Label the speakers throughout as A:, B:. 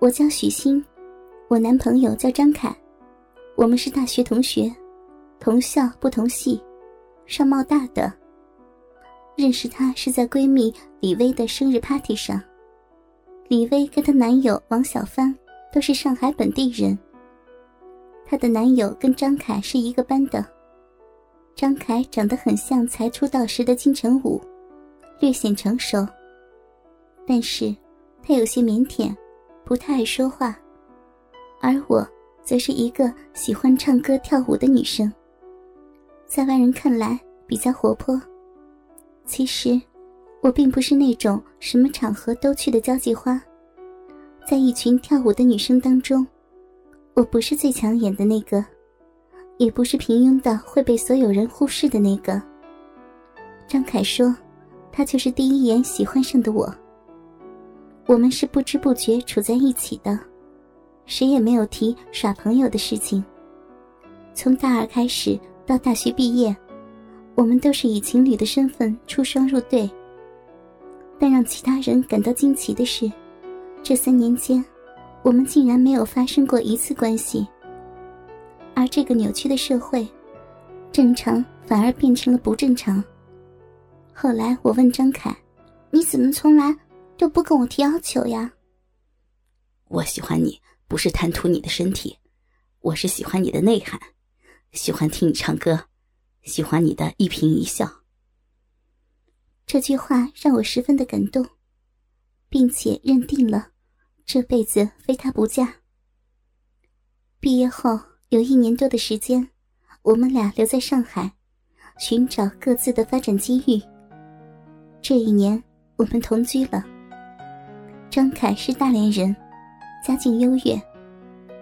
A: 我叫许昕，我男朋友叫张凯，我们是大学同学，同校不同系，上贸大的。认识他是在闺蜜李薇的生日 party 上。李薇跟她男友王小帆都是上海本地人。她的男友跟张凯是一个班的。张凯长得很像才出道时的金城武，略显成熟。但是，他有些腼腆，不太爱说话。而我，则是一个喜欢唱歌跳舞的女生，在外人看来比较活泼。其实，我并不是那种什么场合都去的交际花，在一群跳舞的女生当中，我不是最抢眼的那个，也不是平庸的会被所有人忽视的那个。张凯说，他就是第一眼喜欢上的我。我们是不知不觉处在一起的，谁也没有提耍朋友的事情。从大二开始到大学毕业。我们都是以情侣的身份出双入对，但让其他人感到惊奇的是，这三年间，我们竟然没有发生过一次关系。而这个扭曲的社会，正常反而变成了不正常。后来我问张凯：“你怎么从来都不跟我提要求呀？”
B: 我喜欢你不是贪图你的身体，我是喜欢你的内涵，喜欢听你唱歌。喜欢你的一颦一笑。
A: 这句话让我十分的感动，并且认定了这辈子非他不嫁。毕业后有一年多的时间，我们俩留在上海，寻找各自的发展机遇。这一年，我们同居了。张凯是大连人，家境优越，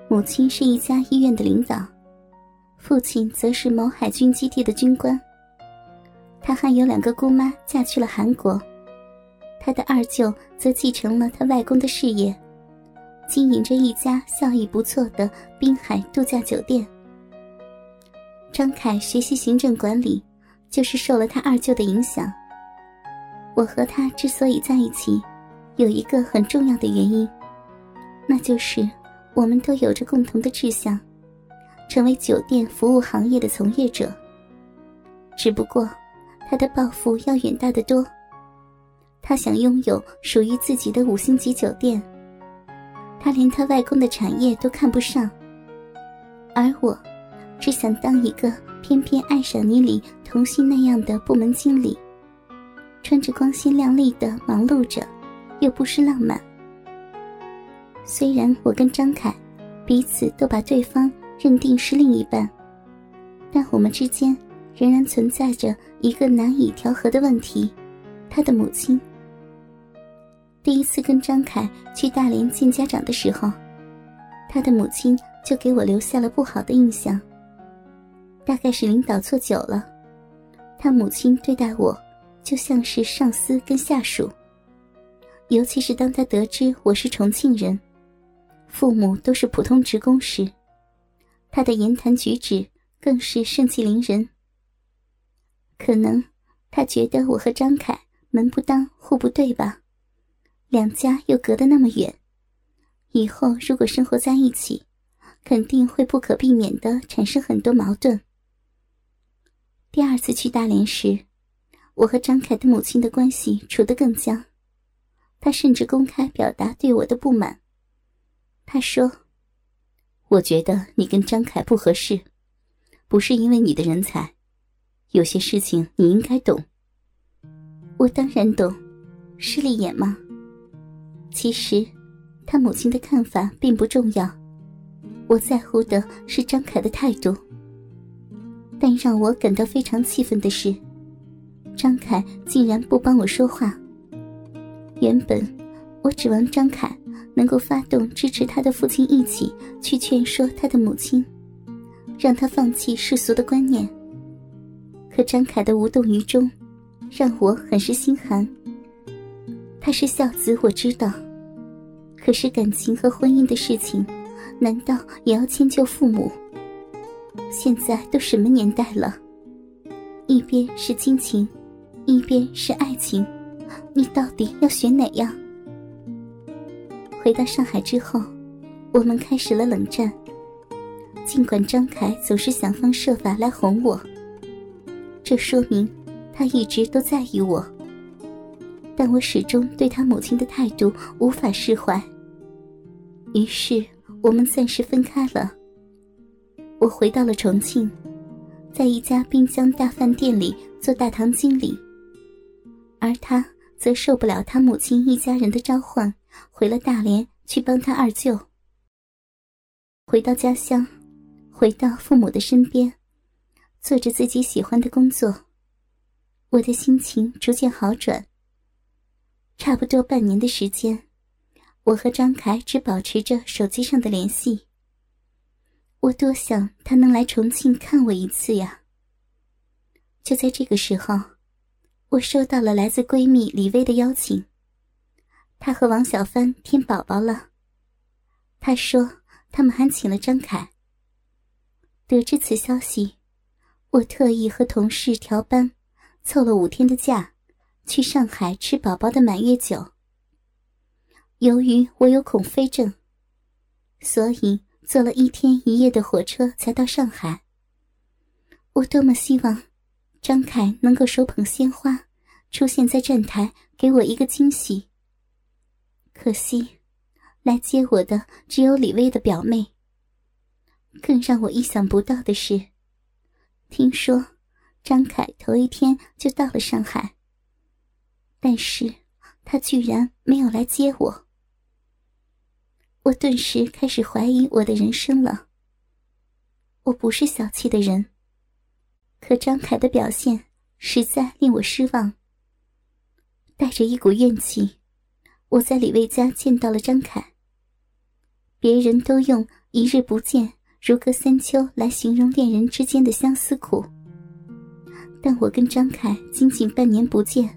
A: 母亲是一家医院的领导。父亲则是某海军基地的军官。他还有两个姑妈嫁去了韩国，他的二舅则继承了他外公的事业，经营着一家效益不错的滨海度假酒店。张凯学习行政管理，就是受了他二舅的影响。我和他之所以在一起，有一个很重要的原因，那就是我们都有着共同的志向。成为酒店服务行业的从业者。只不过，他的抱负要远大得多。他想拥有属于自己的五星级酒店。他连他外公的产业都看不上。而我，只想当一个偏偏爱上你里童心那样的部门经理，穿着光鲜亮丽的忙碌着，又不失浪漫。虽然我跟张凯，彼此都把对方。认定是另一半，但我们之间仍然存在着一个难以调和的问题：他的母亲。第一次跟张凯去大连见家长的时候，他的母亲就给我留下了不好的印象。大概是领导错久了，他母亲对待我就像是上司跟下属。尤其是当他得知我是重庆人，父母都是普通职工时。他的言谈举止更是盛气凌人。可能他觉得我和张凯门不当户不对吧，两家又隔得那么远，以后如果生活在一起，肯定会不可避免的产生很多矛盾。第二次去大连时，我和张凯的母亲的关系处得更僵，他甚至公开表达对我的不满。他说。
B: 我觉得你跟张凯不合适，不是因为你的人才，有些事情你应该懂。
A: 我当然懂，势利眼吗？其实，他母亲的看法并不重要，我在乎的是张凯的态度。但让我感到非常气愤的是，张凯竟然不帮我说话。原本，我指望张凯。能够发动支持他的父亲一起去劝说他的母亲，让他放弃世俗的观念。可张凯的无动于衷，让我很是心寒。他是孝子，我知道，可是感情和婚姻的事情，难道也要迁就父母？现在都什么年代了？一边是亲情，一边是爱情，你到底要选哪样？回到上海之后，我们开始了冷战。尽管张凯总是想方设法来哄我，这说明他一直都在意我。但我始终对他母亲的态度无法释怀。于是我们暂时分开了。我回到了重庆，在一家滨江大饭店里做大堂经理，而他则受不了他母亲一家人的召唤，回了大连去帮他二舅。回到家乡，回到父母的身边，做着自己喜欢的工作，我的心情逐渐好转。差不多半年的时间，我和张凯只保持着手机上的联系。我多想他能来重庆看我一次呀。就在这个时候，我收到了来自闺蜜李薇的邀请。她和王小帆添宝宝了。她说他们还请了张凯。得知此消息，我特意和同事调班，凑了五天的假。去上海吃宝宝的满月酒。由于我有恐飞症，所以坐了一天一夜的火车才到上海。我多么希望张凯能够手捧鲜花出现在站台，给我一个惊喜。可惜，来接我的只有李薇的表妹。更让我意想不到的是，听说张凯头一天就到了上海。但是，他居然没有来接我。我顿时开始怀疑我的人生了。我不是小气的人，可张凯的表现实在令我失望。带着一股怨气，我在李卫家见到了张凯。别人都用“一日不见，如隔三秋”来形容恋人之间的相思苦，但我跟张凯仅仅半年不见。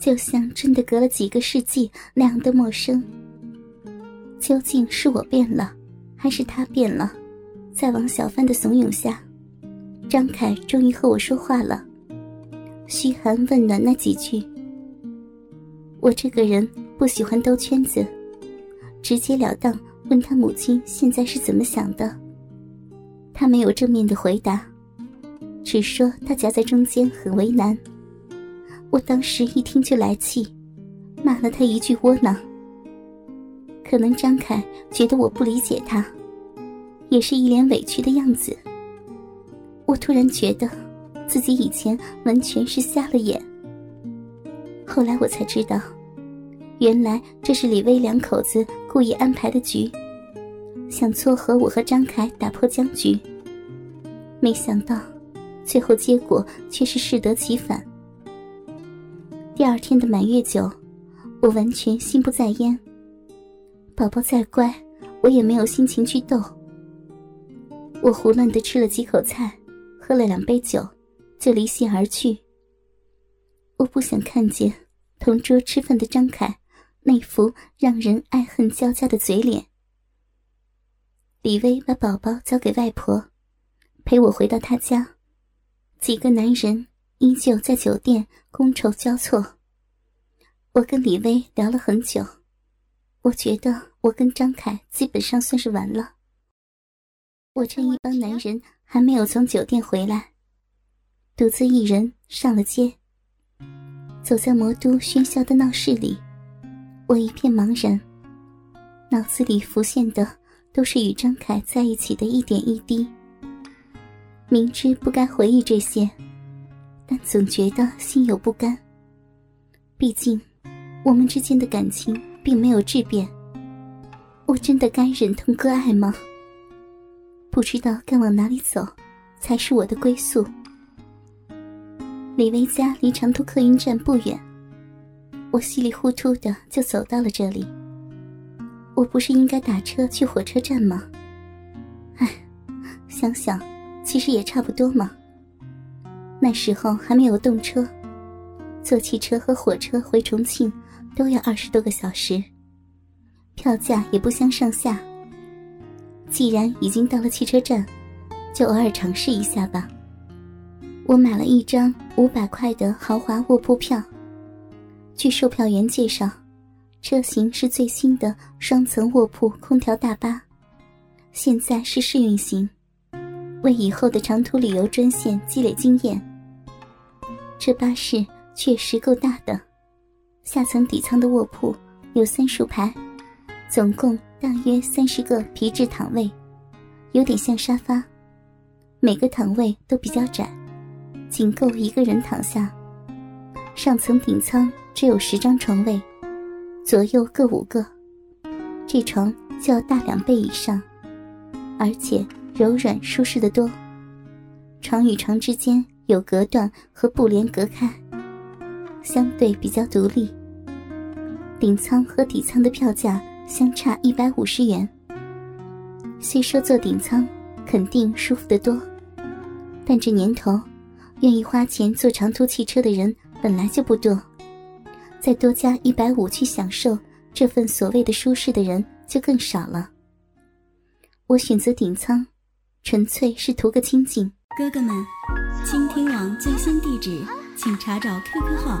A: 就像真的隔了几个世纪那样的陌生。究竟是我变了，还是他变了？在王小帆的怂恿下，张凯终于和我说话了，嘘寒问暖那几句。我这个人不喜欢兜圈子，直截了当问他母亲现在是怎么想的。他没有正面的回答，只说他夹在中间很为难。我当时一听就来气，骂了他一句窝囊。可能张凯觉得我不理解他，也是一脸委屈的样子。我突然觉得，自己以前完全是瞎了眼。后来我才知道，原来这是李薇两口子故意安排的局，想撮合我和张凯打破僵局。没想到，最后结果却是适得其反。第二天的满月酒，我完全心不在焉。宝宝再乖，我也没有心情去逗。我胡乱的吃了几口菜，喝了两杯酒，就离席而去。我不想看见同桌吃饭的张凯那副让人爱恨交加的嘴脸。李薇把宝宝交给外婆，陪我回到她家。几个男人。依旧在酒店觥筹交错。我跟李薇聊了很久，我觉得我跟张凯基本上算是完了。我趁一帮男人还没有从酒店回来，独自一人上了街。走在魔都喧嚣的闹市里，我一片茫然，脑子里浮现的都是与张凯在一起的一点一滴。明知不该回忆这些。但总觉得心有不甘。毕竟，我们之间的感情并没有质变。我真的该忍痛割爱吗？不知道该往哪里走，才是我的归宿。李维家离长途客运站不远，我稀里糊涂的就走到了这里。我不是应该打车去火车站吗？唉，想想，其实也差不多嘛。那时候还没有动车，坐汽车和火车回重庆都要二十多个小时，票价也不相上下。既然已经到了汽车站，就偶尔尝试一下吧。我买了一张五百块的豪华卧铺票。据售票员介绍，车型是最新的双层卧铺空调大巴，现在是试运行，为以后的长途旅游专线积累经验。这巴士确实够大的，下层底舱的卧铺有三数排，总共大约三十个皮质躺位，有点像沙发，每个躺位都比较窄，仅够一个人躺下。上层顶舱只有十张床位。左右各五个，这床就要大两倍以上，而且柔软舒适的多。床与床之间有隔断和布帘隔开，相对比较独立。顶舱和底舱的票价相差一百五十元。虽说坐顶舱肯定舒服得多，但这年头，愿意花钱坐长途汽车的人本来就不多。再多加一百五去享受这份所谓的舒适的人就更少了。我选择顶舱，纯粹是图个清静。
C: 哥哥们，倾听网最新地址，请查找 QQ 号